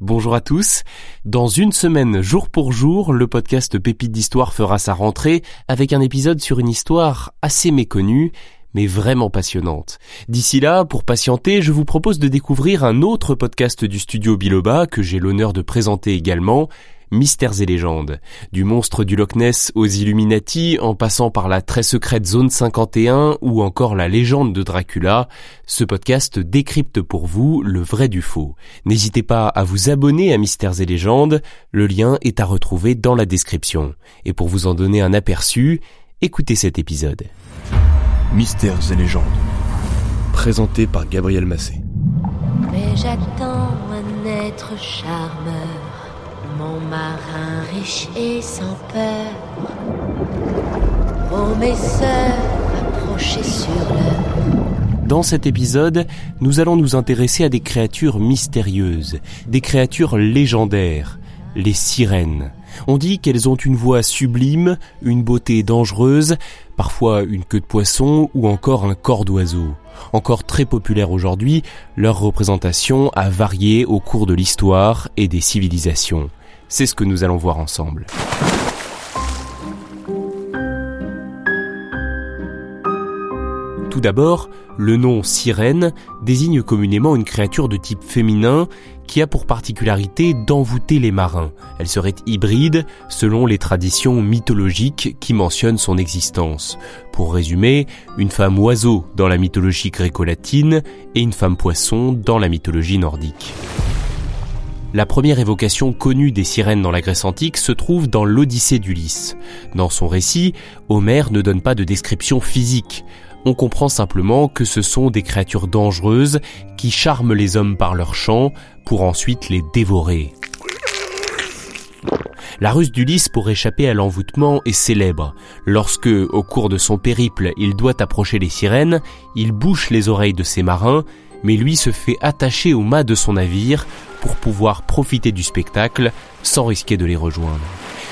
Bonjour à tous. Dans une semaine, jour pour jour, le podcast Pépite d'Histoire fera sa rentrée avec un épisode sur une histoire assez méconnue mais vraiment passionnante. D'ici là, pour patienter, je vous propose de découvrir un autre podcast du studio Biloba que j'ai l'honneur de présenter également, Mystères et légendes. Du monstre du Loch Ness aux Illuminati, en passant par la très secrète Zone 51 ou encore la légende de Dracula, ce podcast décrypte pour vous le vrai du faux. N'hésitez pas à vous abonner à Mystères et légendes, le lien est à retrouver dans la description. Et pour vous en donner un aperçu, écoutez cet épisode. Mystères et légendes. Présenté par Gabriel Massé. Mais j'attends un être charmeur, mon marin riche sans peur. Mes sœurs, sur le Dans cet épisode, nous allons nous intéresser à des créatures mystérieuses, des créatures légendaires, les sirènes. On dit qu'elles ont une voix sublime, une beauté dangereuse, parfois une queue de poisson ou encore un corps d'oiseau. Encore très populaire aujourd'hui, leur représentation a varié au cours de l'histoire et des civilisations. C'est ce que nous allons voir ensemble. Tout d'abord, le nom sirène désigne communément une créature de type féminin qui a pour particularité d'envoûter les marins. Elle serait hybride selon les traditions mythologiques qui mentionnent son existence. Pour résumer, une femme oiseau dans la mythologie gréco-latine et une femme poisson dans la mythologie nordique. La première évocation connue des sirènes dans la Grèce antique se trouve dans l'Odyssée d'Ulysse. Dans son récit, Homère ne donne pas de description physique. On comprend simplement que ce sont des créatures dangereuses qui charment les hommes par leur chant pour ensuite les dévorer. La ruse d'Ulysse pour échapper à l'envoûtement est célèbre. Lorsque, au cours de son périple, il doit approcher les sirènes, il bouche les oreilles de ses marins, mais lui se fait attacher au mât de son navire pour pouvoir profiter du spectacle sans risquer de les rejoindre.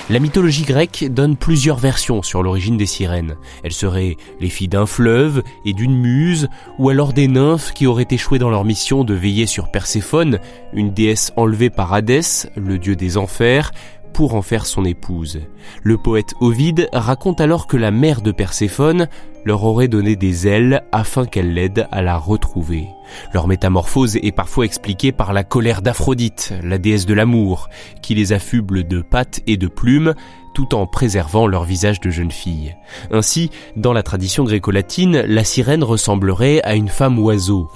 La mythologie grecque donne plusieurs versions sur l'origine des sirènes. Elles seraient les filles d'un fleuve et d'une muse, ou alors des nymphes qui auraient échoué dans leur mission de veiller sur Perséphone, une déesse enlevée par Hadès, le dieu des enfers, pour en faire son épouse. Le poète Ovide raconte alors que la mère de Perséphone leur aurait donné des ailes afin qu'elle l'aide à la retrouver. Leur métamorphose est parfois expliquée par la colère d'Aphrodite, la déesse de l'amour, qui les affuble de pattes et de plumes, tout en préservant leur visage de jeune fille. Ainsi, dans la tradition gréco-latine, la sirène ressemblerait à une femme oiseau.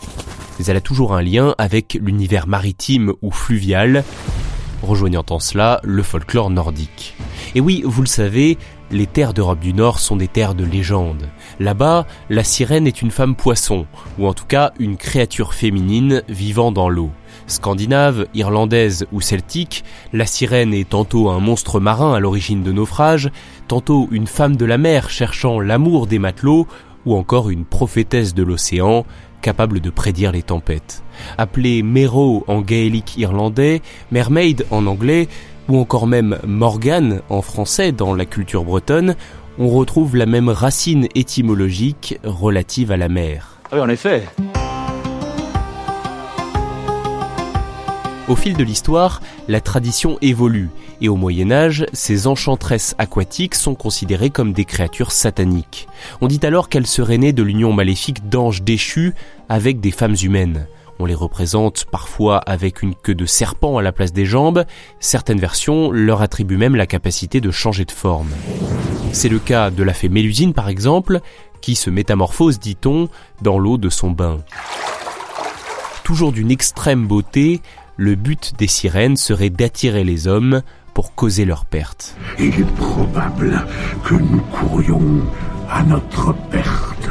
Mais elle a toujours un lien avec l'univers maritime ou fluvial, rejoignant en cela le folklore nordique. Et oui, vous le savez, les terres d'Europe du Nord sont des terres de légende. Là-bas, la sirène est une femme poisson, ou en tout cas une créature féminine vivant dans l'eau. Scandinave, irlandaise ou celtique, la sirène est tantôt un monstre marin à l'origine de naufrages, tantôt une femme de la mer cherchant l'amour des matelots, ou encore une prophétesse de l'océan, capable de prédire les tempêtes. Appelée Mero en gaélique irlandais, Mermaid en anglais, ou encore même Morgane en français dans la culture bretonne, on retrouve la même racine étymologique relative à la mer. Ah oui, en effet. Au fil de l'histoire, la tradition évolue, et au Moyen Âge, ces enchantresses aquatiques sont considérées comme des créatures sataniques. On dit alors qu'elles seraient nées de l'union maléfique d'anges déchus avec des femmes humaines. On les représente parfois avec une queue de serpent à la place des jambes, certaines versions leur attribuent même la capacité de changer de forme. C'est le cas de la fée Mélusine par exemple, qui se métamorphose, dit-on, dans l'eau de son bain. Toujours d'une extrême beauté, le but des sirènes serait d'attirer les hommes pour causer leur perte. Il est probable que nous courions à notre perte.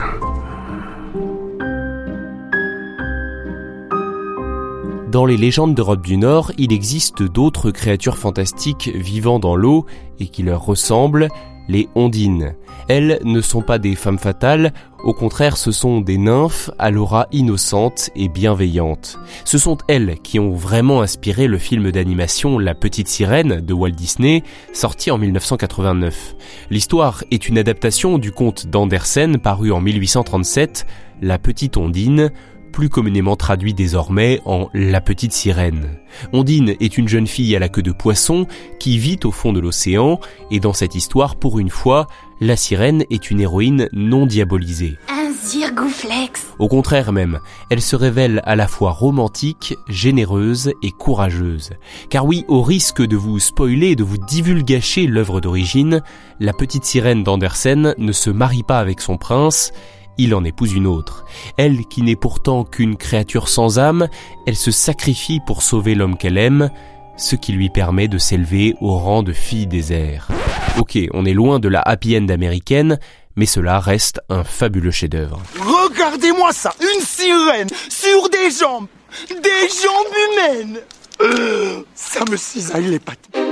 Dans les légendes d'Europe du Nord, il existe d'autres créatures fantastiques vivant dans l'eau et qui leur ressemblent, les ondines. Elles ne sont pas des femmes fatales, au contraire ce sont des nymphes à l'aura innocente et bienveillante. Ce sont elles qui ont vraiment inspiré le film d'animation La Petite Sirène de Walt Disney, sorti en 1989. L'histoire est une adaptation du conte d'Andersen paru en 1837, La Petite Ondine, plus communément traduit désormais en La petite sirène. Ondine est une jeune fille à la queue de poisson qui vit au fond de l'océan et dans cette histoire, pour une fois, la sirène est une héroïne non diabolisée. Un zirgouflex Au contraire même, elle se révèle à la fois romantique, généreuse et courageuse. Car oui, au risque de vous spoiler et de vous divulgacher l'œuvre d'origine, la petite sirène d'Andersen ne se marie pas avec son prince, il en épouse une autre. Elle, qui n'est pourtant qu'une créature sans âme, elle se sacrifie pour sauver l'homme qu'elle aime, ce qui lui permet de s'élever au rang de fille des airs. Ok, on est loin de la happy end américaine, mais cela reste un fabuleux chef-d'œuvre. Regardez-moi ça, une sirène sur des jambes, des jambes humaines. Euh, ça me cisaille les pattes.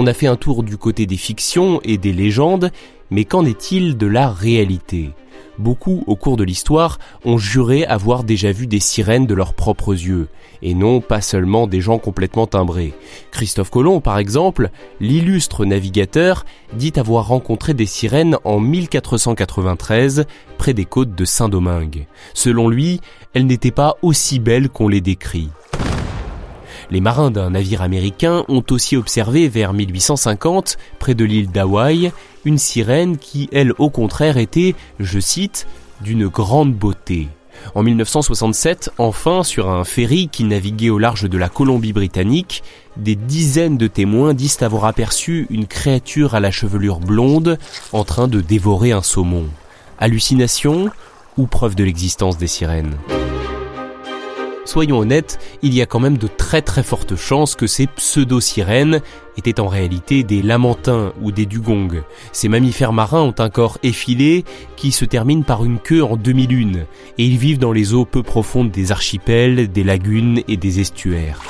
On a fait un tour du côté des fictions et des légendes, mais qu'en est-il de la réalité? Beaucoup, au cours de l'histoire, ont juré avoir déjà vu des sirènes de leurs propres yeux, et non pas seulement des gens complètement timbrés. Christophe Colomb, par exemple, l'illustre navigateur, dit avoir rencontré des sirènes en 1493 près des côtes de Saint-Domingue. Selon lui, elles n'étaient pas aussi belles qu'on les décrit. Les marins d'un navire américain ont aussi observé vers 1850, près de l'île d'Hawaï, une sirène qui, elle, au contraire, était, je cite, d'une grande beauté. En 1967, enfin, sur un ferry qui naviguait au large de la Colombie-Britannique, des dizaines de témoins disent avoir aperçu une créature à la chevelure blonde en train de dévorer un saumon. Hallucination ou preuve de l'existence des sirènes? Soyons honnêtes, il y a quand même de très très fortes chances que ces pseudo-sirènes étaient en réalité des lamantins ou des dugongs. Ces mammifères marins ont un corps effilé qui se termine par une queue en demi-lune et ils vivent dans les eaux peu profondes des archipels, des lagunes et des estuaires.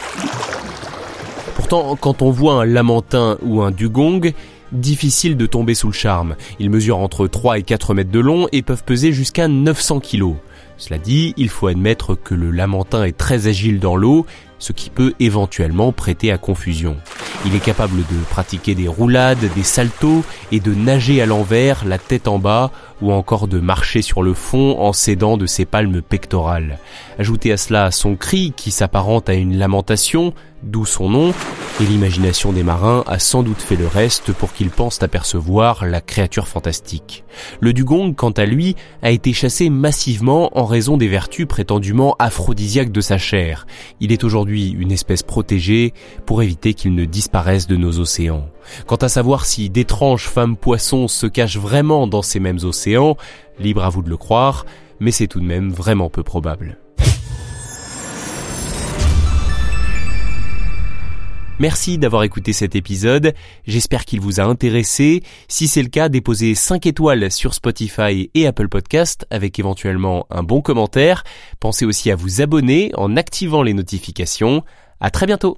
Pourtant, quand on voit un lamentin ou un dugong, difficile de tomber sous le charme. Ils mesurent entre 3 et 4 mètres de long et peuvent peser jusqu'à 900 kilos. Cela dit, il faut admettre que le lamentin est très agile dans l'eau, ce qui peut éventuellement prêter à confusion. Il est capable de pratiquer des roulades, des saltos et de nager à l'envers, la tête en bas, ou encore de marcher sur le fond en s'aidant de ses palmes pectorales. Ajoutez à cela son cri qui s'apparente à une lamentation, d'où son nom, et l'imagination des marins a sans doute fait le reste pour qu'ils pensent apercevoir la créature fantastique. Le dugong, quant à lui, a été chassé massivement en raison des vertus prétendument aphrodisiaques de sa chair. Il est aujourd'hui une espèce protégée pour éviter qu'il ne disparaisse de nos océans. Quant à savoir si d'étranges femmes poissons se cachent vraiment dans ces mêmes océans, libre à vous de le croire, mais c'est tout de même vraiment peu probable. Merci d'avoir écouté cet épisode, j'espère qu'il vous a intéressé. Si c'est le cas, déposez 5 étoiles sur Spotify et Apple Podcast avec éventuellement un bon commentaire. Pensez aussi à vous abonner en activant les notifications. À très bientôt!